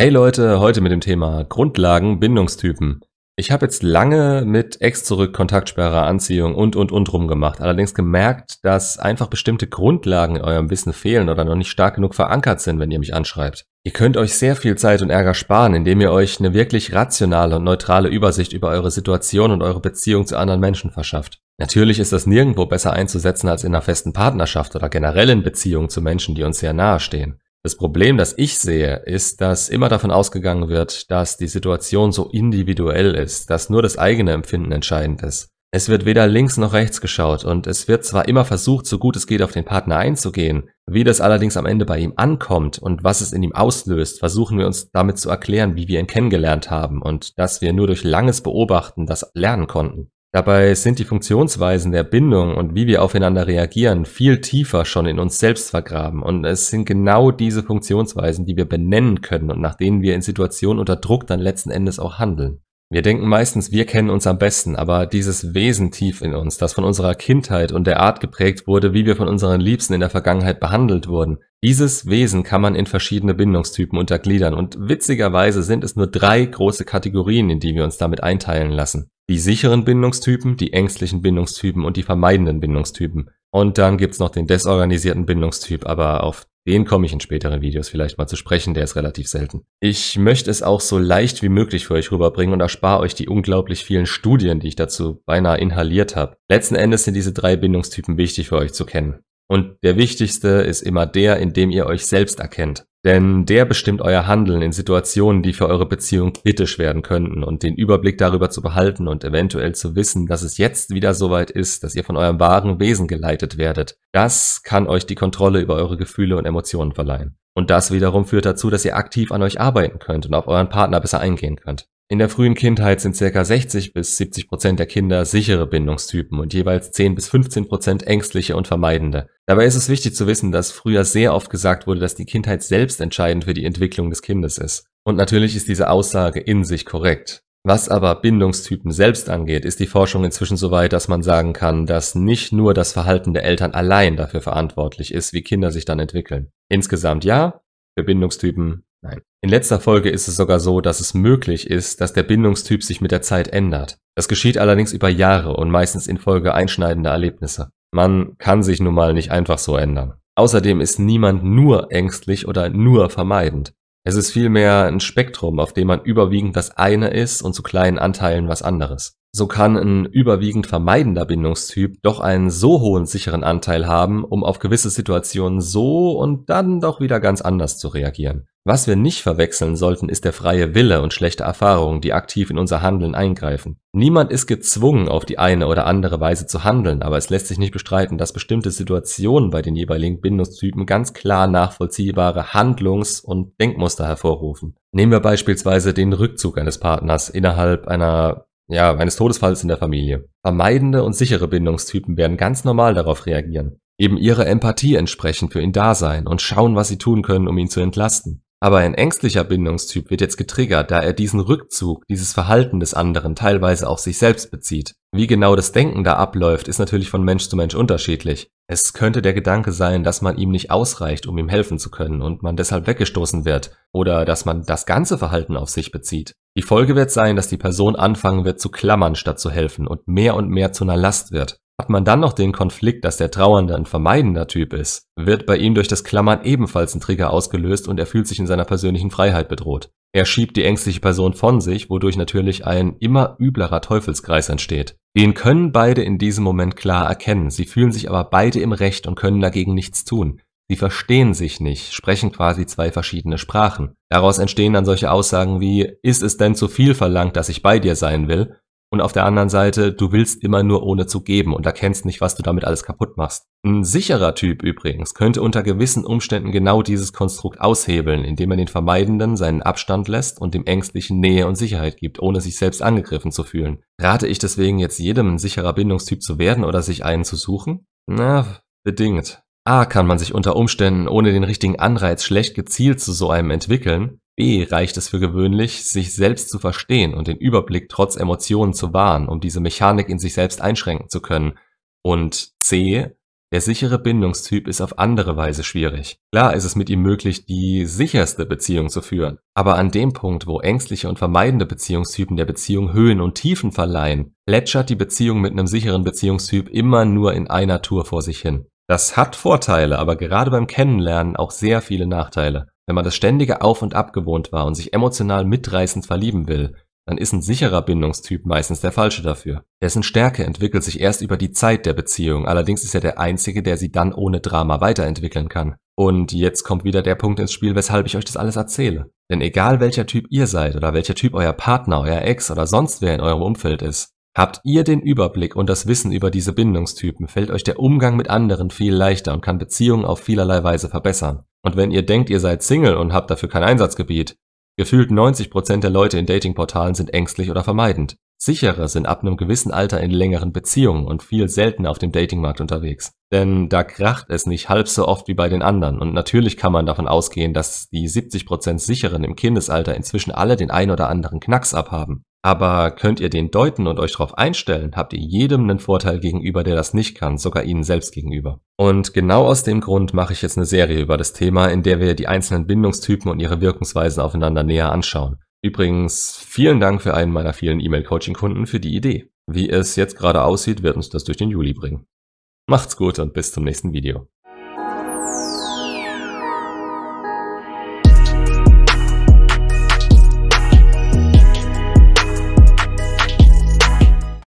Hey Leute, heute mit dem Thema Grundlagen Bindungstypen. Ich habe jetzt lange mit Ex zurück, Kontaktsperre, Anziehung und und und rumgemacht. Allerdings gemerkt, dass einfach bestimmte Grundlagen in eurem Wissen fehlen oder noch nicht stark genug verankert sind, wenn ihr mich anschreibt. Ihr könnt euch sehr viel Zeit und Ärger sparen, indem ihr euch eine wirklich rationale und neutrale Übersicht über eure Situation und eure Beziehung zu anderen Menschen verschafft. Natürlich ist das nirgendwo besser einzusetzen als in einer festen Partnerschaft oder generell in Beziehungen zu Menschen, die uns sehr nahe stehen. Das Problem, das ich sehe, ist, dass immer davon ausgegangen wird, dass die Situation so individuell ist, dass nur das eigene Empfinden entscheidend ist. Es wird weder links noch rechts geschaut und es wird zwar immer versucht, so gut es geht auf den Partner einzugehen, wie das allerdings am Ende bei ihm ankommt und was es in ihm auslöst, versuchen wir uns damit zu erklären, wie wir ihn kennengelernt haben und dass wir nur durch langes Beobachten das lernen konnten. Dabei sind die Funktionsweisen der Bindung und wie wir aufeinander reagieren viel tiefer schon in uns selbst vergraben und es sind genau diese Funktionsweisen, die wir benennen können und nach denen wir in Situationen unter Druck dann letzten Endes auch handeln. Wir denken meistens, wir kennen uns am besten, aber dieses Wesen tief in uns, das von unserer Kindheit und der Art geprägt wurde, wie wir von unseren Liebsten in der Vergangenheit behandelt wurden, dieses Wesen kann man in verschiedene Bindungstypen untergliedern und witzigerweise sind es nur drei große Kategorien, in die wir uns damit einteilen lassen die sicheren Bindungstypen, die ängstlichen Bindungstypen und die vermeidenden Bindungstypen. Und dann gibt's noch den desorganisierten Bindungstyp, aber auf den komme ich in späteren Videos vielleicht mal zu sprechen, der ist relativ selten. Ich möchte es auch so leicht wie möglich für euch rüberbringen und erspare euch die unglaublich vielen Studien, die ich dazu beinahe inhaliert habe. Letzten Endes sind diese drei Bindungstypen wichtig für euch zu kennen. Und der wichtigste ist immer der, in dem ihr euch selbst erkennt. Denn der bestimmt euer Handeln in Situationen, die für eure Beziehung kritisch werden könnten und den Überblick darüber zu behalten und eventuell zu wissen, dass es jetzt wieder soweit ist, dass ihr von eurem wahren Wesen geleitet werdet. Das kann euch die Kontrolle über eure Gefühle und Emotionen verleihen. Und das wiederum führt dazu, dass ihr aktiv an euch arbeiten könnt und auf euren Partner besser eingehen könnt. In der frühen Kindheit sind ca. 60 bis 70 Prozent der Kinder sichere Bindungstypen und jeweils 10 bis 15 Prozent ängstliche und vermeidende. Dabei ist es wichtig zu wissen, dass früher sehr oft gesagt wurde, dass die Kindheit selbst entscheidend für die Entwicklung des Kindes ist. Und natürlich ist diese Aussage in sich korrekt. Was aber Bindungstypen selbst angeht, ist die Forschung inzwischen so weit, dass man sagen kann, dass nicht nur das Verhalten der Eltern allein dafür verantwortlich ist, wie Kinder sich dann entwickeln. Insgesamt ja, für Bindungstypen Nein. In letzter Folge ist es sogar so, dass es möglich ist, dass der Bindungstyp sich mit der Zeit ändert. Das geschieht allerdings über Jahre und meistens infolge einschneidender Erlebnisse. Man kann sich nun mal nicht einfach so ändern. Außerdem ist niemand nur ängstlich oder nur vermeidend. Es ist vielmehr ein Spektrum, auf dem man überwiegend das eine ist und zu kleinen Anteilen was anderes. So kann ein überwiegend vermeidender Bindungstyp doch einen so hohen sicheren Anteil haben, um auf gewisse Situationen so und dann doch wieder ganz anders zu reagieren. Was wir nicht verwechseln sollten, ist der freie Wille und schlechte Erfahrungen, die aktiv in unser Handeln eingreifen. Niemand ist gezwungen, auf die eine oder andere Weise zu handeln, aber es lässt sich nicht bestreiten, dass bestimmte Situationen bei den jeweiligen Bindungstypen ganz klar nachvollziehbare Handlungs- und Denkmuster hervorrufen. Nehmen wir beispielsweise den Rückzug eines Partners innerhalb einer ja, eines Todesfalls in der Familie. Vermeidende und sichere Bindungstypen werden ganz normal darauf reagieren, eben ihre Empathie entsprechend für ihn da sein und schauen, was sie tun können, um ihn zu entlasten. Aber ein ängstlicher Bindungstyp wird jetzt getriggert, da er diesen Rückzug, dieses Verhalten des anderen teilweise auf sich selbst bezieht. Wie genau das Denken da abläuft, ist natürlich von Mensch zu Mensch unterschiedlich. Es könnte der Gedanke sein, dass man ihm nicht ausreicht, um ihm helfen zu können und man deshalb weggestoßen wird, oder dass man das ganze Verhalten auf sich bezieht. Die Folge wird sein, dass die Person anfangen wird zu klammern, statt zu helfen und mehr und mehr zu einer Last wird. Hat man dann noch den Konflikt, dass der Trauernde ein vermeidender Typ ist, wird bei ihm durch das Klammern ebenfalls ein Trigger ausgelöst und er fühlt sich in seiner persönlichen Freiheit bedroht. Er schiebt die ängstliche Person von sich, wodurch natürlich ein immer üblerer Teufelskreis entsteht. Den können beide in diesem Moment klar erkennen, sie fühlen sich aber beide im Recht und können dagegen nichts tun. Sie verstehen sich nicht, sprechen quasi zwei verschiedene Sprachen. Daraus entstehen dann solche Aussagen wie, ist es denn zu viel verlangt, dass ich bei dir sein will? Und auf der anderen Seite, du willst immer nur ohne zu geben und erkennst nicht, was du damit alles kaputt machst. Ein sicherer Typ übrigens könnte unter gewissen Umständen genau dieses Konstrukt aushebeln, indem er den Vermeidenden seinen Abstand lässt und dem Ängstlichen Nähe und Sicherheit gibt, ohne sich selbst angegriffen zu fühlen. Rate ich deswegen jetzt jedem ein sicherer Bindungstyp zu werden oder sich einen zu suchen? Na, bedingt. A kann man sich unter Umständen ohne den richtigen Anreiz schlecht gezielt zu so einem entwickeln. B reicht es für gewöhnlich, sich selbst zu verstehen und den Überblick trotz Emotionen zu wahren, um diese Mechanik in sich selbst einschränken zu können. Und C Der sichere Bindungstyp ist auf andere Weise schwierig. Klar ist es mit ihm möglich, die sicherste Beziehung zu führen. Aber an dem Punkt, wo ängstliche und vermeidende Beziehungstypen der Beziehung Höhen und Tiefen verleihen, plätschert die Beziehung mit einem sicheren Beziehungstyp immer nur in einer Tour vor sich hin. Das hat Vorteile, aber gerade beim Kennenlernen auch sehr viele Nachteile. Wenn man das ständige Auf und Ab gewohnt war und sich emotional mitreißend verlieben will, dann ist ein sicherer Bindungstyp meistens der falsche dafür. Dessen Stärke entwickelt sich erst über die Zeit der Beziehung, allerdings ist er der Einzige, der sie dann ohne Drama weiterentwickeln kann. Und jetzt kommt wieder der Punkt ins Spiel, weshalb ich euch das alles erzähle. Denn egal welcher Typ ihr seid oder welcher Typ euer Partner, euer Ex oder sonst wer in eurem Umfeld ist, habt ihr den Überblick und das Wissen über diese Bindungstypen, fällt euch der Umgang mit anderen viel leichter und kann Beziehungen auf vielerlei Weise verbessern. Und wenn ihr denkt, ihr seid Single und habt dafür kein Einsatzgebiet, Gefühlt 90% der Leute in Datingportalen sind ängstlich oder vermeidend. Sichere sind ab einem gewissen Alter in längeren Beziehungen und viel seltener auf dem Datingmarkt unterwegs. Denn da kracht es nicht halb so oft wie bei den anderen und natürlich kann man davon ausgehen, dass die 70% Sicheren im Kindesalter inzwischen alle den ein oder anderen Knacks abhaben. Aber könnt ihr den deuten und euch darauf einstellen, habt ihr jedem einen Vorteil gegenüber, der das nicht kann, sogar ihnen selbst gegenüber. Und genau aus dem Grund mache ich jetzt eine Serie über das Thema, in der wir die einzelnen Bindungstypen und ihre Wirkungsweisen aufeinander näher anschauen. Übrigens, vielen Dank für einen meiner vielen E-Mail-Coaching-Kunden für die Idee. Wie es jetzt gerade aussieht, wird uns das durch den Juli bringen. Macht's gut und bis zum nächsten Video.